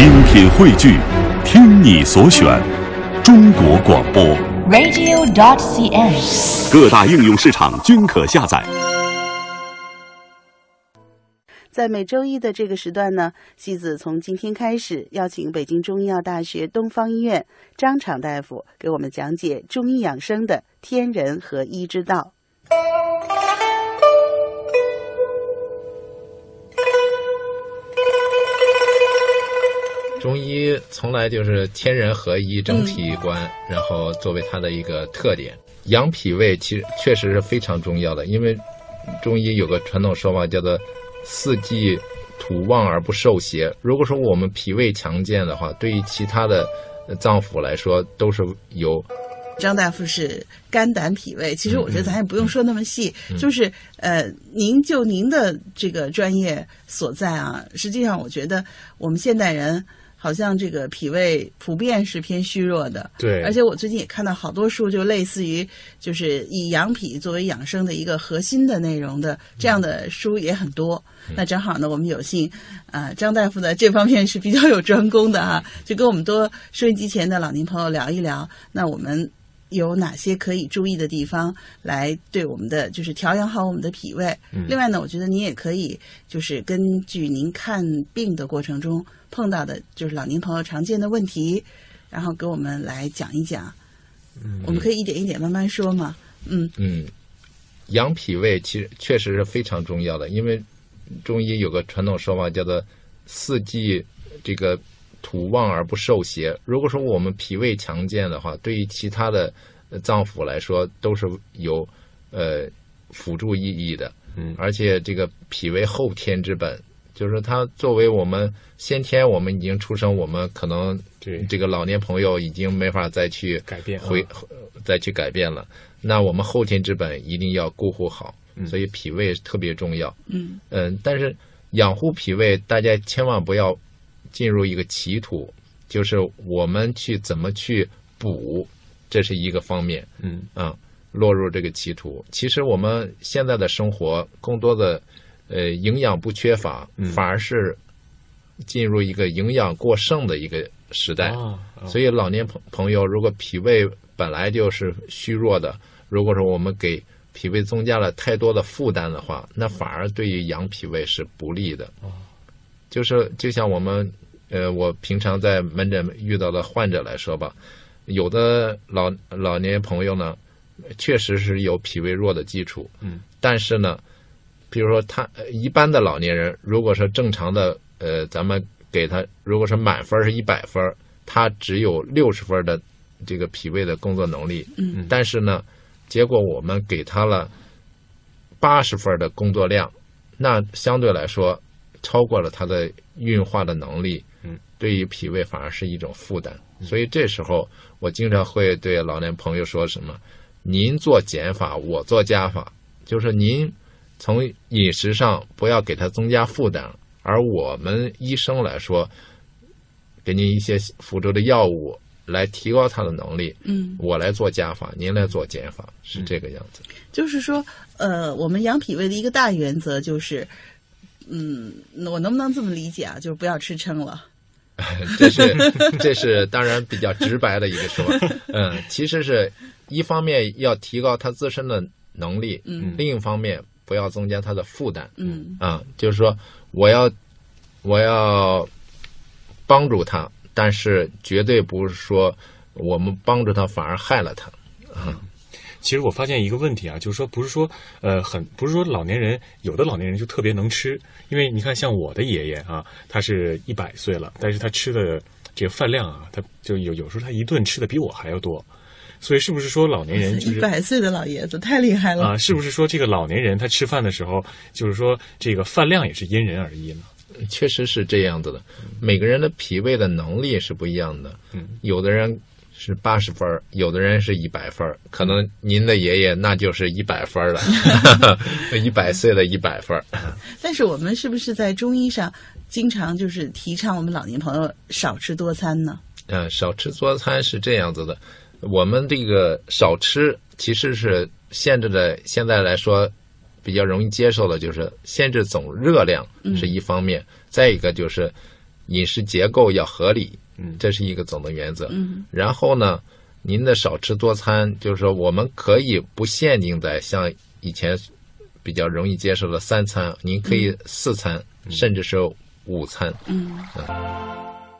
精品汇聚，听你所选，中国广播。radio.dot.cn，。各大应用市场均可下载。在每周一的这个时段呢，西子从今天开始邀请北京中医药大学东方医院张敞大夫给我们讲解中医养生的天人合一之道。中医从来就是天人合一、整体观，然后作为它的一个特点。养脾胃其实确实是非常重要的，因为中医有个传统说法叫做“四季土旺而不受邪”。如果说我们脾胃强健的话，对于其他的呃脏腑来说都是有张大夫是肝胆脾胃，其实我觉得咱也不用说那么细，就是呃，您就您的这个专业所在啊，实际上我觉得我们现代人。好像这个脾胃普遍是偏虚弱的，对而且我最近也看到好多书，就类似于就是以养脾作为养生的一个核心的内容的这样的书也很多。那正好呢，我们有幸，呃，张大夫呢这方面是比较有专攻的啊，就跟我们多收音机前的老年朋友聊一聊。那我们有哪些可以注意的地方，来对我们的就是调养好我们的脾胃。另外呢，我觉得您也可以就是根据您看病的过程中碰到的，就是老年朋友常见的问题，然后给我们来讲一讲。嗯，我们可以一点一点慢慢说嘛。嗯嗯，养脾胃其实确实是非常重要的，因为中医有个传统说法叫做“四季这个土旺而不受邪”。如果说我们脾胃强健的话，对于其他的呃脏腑来说都是有呃辅助意义的。嗯而且这个脾为后天之本，就是它作为我们先天我们已经出生，我们可能对这个老年朋友已经没法再去改变回啊再去改变了。那我们后天之本一定要顾护好，嗯所以脾胃特别重要。嗯嗯，但是养护脾胃，大家千万不要进入一个歧途，就是我们去怎么去补，这是一个方面。嗯啊，落入这个歧途。其实我们现在的生活更多的，呃，营养不缺乏，嗯反而是进入一个营养过剩的一个时代。啊，所以老年朋朋友，如果脾胃本来就是虚弱的，如果说我们给脾胃增加了太多的负担的话，那反而对于养脾胃是不利的。就是就像我们呃，我平常在门诊遇到的患者来说吧，有的老老年朋友呢，确实是有脾胃弱的基础，嗯，但是呢，比如说他呃一般的老年人，如果说正常的呃，咱们给他如果说满分是一百分，他只有六十分的这个脾胃的工作能力，嗯。但是呢，结果我们给他了八十分的工作量，那相对来说超过了他的运化的能力，嗯，对于脾胃反而是一种负担。所以这时候我经常会对老年朋友说什么：您做减法，我做加法，就是您从饮食上不要给他增加负担，而我们医生来说，给您一些辅助的药物来提高他的能力。嗯，我来做加法，您来做减法，是这个样子。就是说，呃，我们养脾胃的一个大原则就是，嗯，我能不能这么理解啊？就是不要吃撑了。这是这是当然比较直白的一个说法。嗯，其实是一方面要提高他自身的能力，嗯另一方面不要增加他的负担。嗯啊，就是说我要我要帮助他，但是绝对不是说我们帮助他反而害了他。其实我发现一个问题啊，就是说不是说呃很不是说老年人有的老年人就特别能吃，因为你看像我的爷爷啊，他是一百岁了，但是他吃的这个饭量啊，他就有有时候他一顿吃的比我还要多，所以是不是说老年人就一百岁的老爷子太厉害了。啊，是不是说这个老年人他吃饭的时候，就是说这个饭量也是因人而异呢？确实是这样子的，每个人的脾胃的能力是不一样的。嗯，有的人是八十分儿，有的人是一百分儿，可能您的爷爷那就是一百分儿了，一百岁的一百分儿。但是我们是不是在中医上经常就是提倡我们老年朋友少吃多餐呢？嗯，少吃多餐是这样子的。我们这个少吃其实是限制的，现在来说比较容易接受的，就是限制总热量是一方面，再一个就是饮食结构要合理，嗯这是一个总的原则。嗯然后呢，您的少吃多餐，就是说我们可以不限定在像以前比较容易接受的三餐，您可以四餐，甚至是午餐。嗯。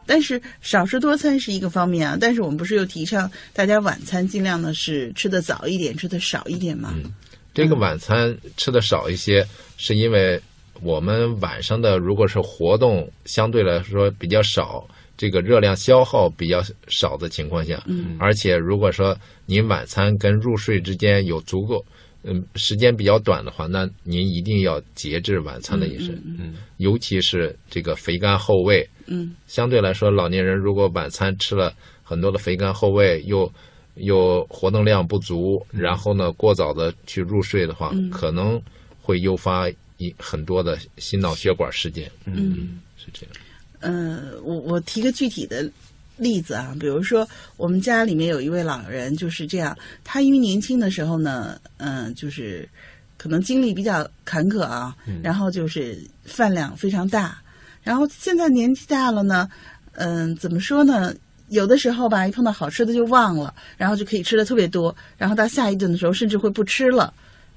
但是少吃多餐是一个方面啊，但是我们不是又提倡大家晚餐尽量的是吃的早一点，吃的少一点吗？这个晚餐吃的少一些，是因为我们晚上的如果是活动相对来说比较少，这个热量消耗比较少的情况下，嗯而且如果说您晚餐跟入睡之间有足够，嗯，时间比较短的话，那您一定要节制晚餐的饮食，嗯尤其是这个肥甘厚味。嗯相对来说，老年人如果晚餐吃了很多的肥甘厚味，又又活动量不足，然后呢过早的去入睡的话，嗯可能会诱发一很多的心脑血管事件。嗯是这样。呃，我我提个具体的例子啊，比如说我们家里面有一位老人就是这样，他因为年轻的时候呢，嗯、就是可能经历比较坎坷啊，然后就是饭量非常大，然后现在年纪大了呢，嗯、怎么说呢？有的时候吧，一碰到好吃的就忘了，然后就可以吃的特别多，然后到下一顿的时候甚至会不吃了。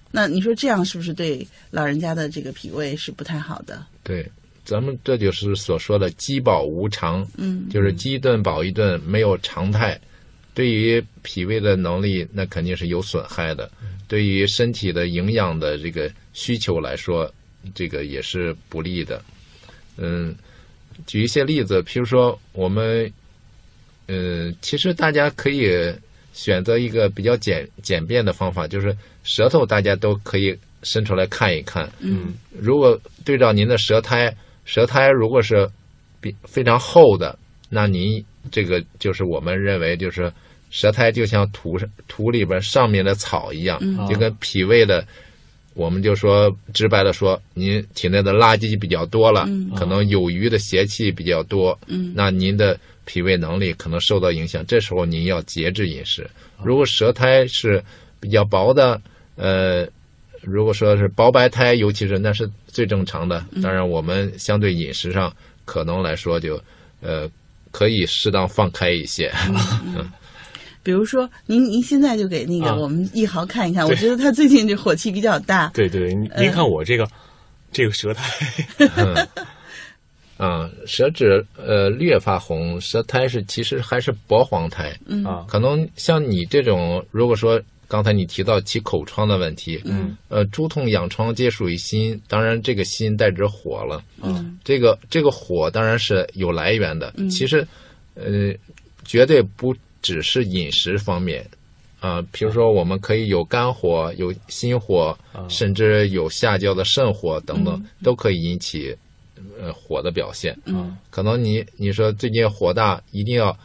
那你说这样是不是对老人家的这个脾胃是不太好的？对，咱们这就是所说的饥饱无常，嗯。就是饥一顿饱一顿，没有常态，对于脾胃的能力那肯定是有损害的，对于身体的营养的这个需求来说，这个也是不利的。嗯，举一些例子，譬如说我们，嗯，其实大家可以选择一个比较简简便的方法，就是舌头大家都可以伸出来看一看，嗯。如果对照您的舌苔，舌苔如果是比非常厚的，那您这个就是我们认为就是舌苔就像土上土里边上面的草一样，嗯。就跟脾胃的，我们就说直白的说，您体内的垃圾比较多了，嗯。可能有余的邪气比较多，嗯。那您的脾胃能力可能受到影响，这时候您要节制饮食。如果舌苔是比较薄的，呃，如果说是薄白胎，尤其是那是最正常的。当然，我们相对饮食上可能来说就，呃，可以适当放开一些。比如说，您您现在就给那个啊我们一豪看一看，我觉得他最近这火气比较大。对对，您您看我这个 这个舌苔，嗯，舌质呃略发红，舌苔是其实还是薄黄苔。嗯啊可能像你这种，如果说刚才你提到起口疮的问题，嗯，呃，诸痛痒疮皆属于心，当然这个心代指火了，嗯。这个这个火当然是有来源的，嗯。其实，呃，绝对不只是饮食方面。啊、比如说，我们可以有肝火、有心火，啊。甚至有下焦的肾火等等，嗯。都可以引起呃火的表现。嗯。可能你你说最近火大，一定要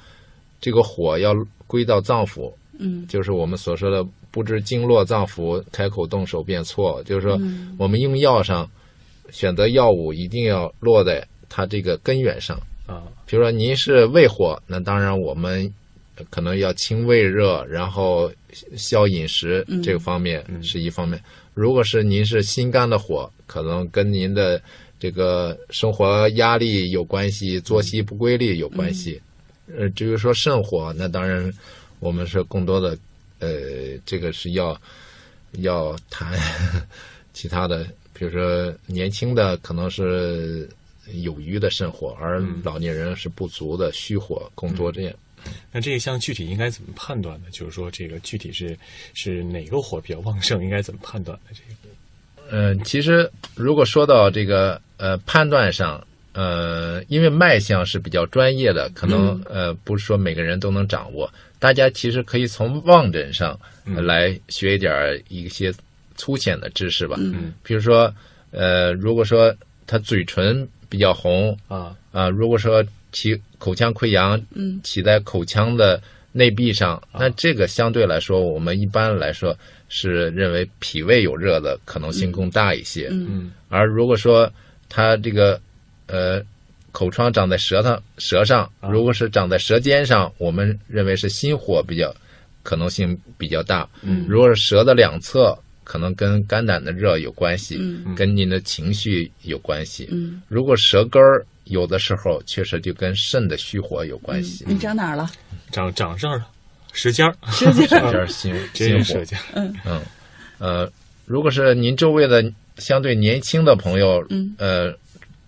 这个火要归到脏腑，嗯就是我们所说的不知经络脏腑，开口动手便错。就是说嗯，我们用药上选择药物一定要落在它这个根源上。啊比如说您是胃火，那当然我们可能要清胃热，然后消饮食嗯这个方面嗯是一方面。如果是您是心肝的火，可能跟您的这个生活压力有关系，作息不规律有关系。呃，至于说肾火，那当然我们是更多的，呃，这个是要要谈 其他的，比如说年轻的可能是有余的肾火，而嗯老年人是不足的虚火更多这样。那这一项具体应该怎么判断呢？就是说，这个具体是是哪个火比较旺盛，应该怎么判断呢？这个嗯，其实如果说到这个呃判断上，呃，因为脉象是比较专业的，可能、呃不是说每个人都能掌握。大家其实可以从望诊上、呃来学一点儿一些粗浅的知识吧。嗯。比如说，呃，如果说他嘴唇比较红啊。啊、如果说起口腔溃疡嗯。起在口腔的内壁上，那这个相对来说，我们一般来说是认为脾胃有热的可能性更大一些。嗯嗯。而如果说他这个呃口疮长在舌头舌上，啊。如果是长在舌尖上，我们认为是心火比较可能性比较大。嗯。如果是舌的两侧，可能跟肝胆的热有关系，嗯。跟您的情绪有关系。嗯。如果舌根儿有的时候确实就跟肾的虚火有关系。你长哪儿了？长长这儿了，舌尖儿，舌尖这点 心心火。真是舌，尖儿。嗯，呃，如果是您周围的相对年轻的朋友，嗯，呃，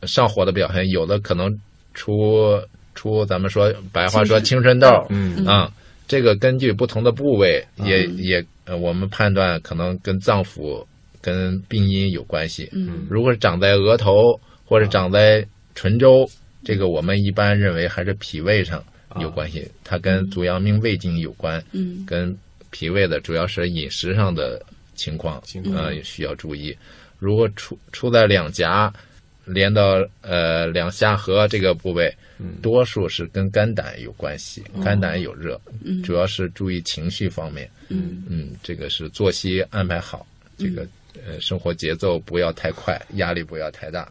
上火的表现，有的可能出出咱们说白话说青春痘，嗯。啊，这个根据不同的部位，也嗯。也呃，我们判断可能跟脏腑、跟病因有关系。嗯。如果是长在额头或者长在唇周，这个我们一般认为还是脾胃上有关系，它跟足阳明胃经有关，嗯。跟脾胃的主要是饮食上的情况情况。呃，也需要注意。如果出出在两颊，连到呃两下颌这个部位，嗯多数是跟肝胆有关系，肝胆有热，嗯主要是注意情绪方面。嗯嗯，这个是作息安排好，这个呃生活节奏不要太快，压力不要太大。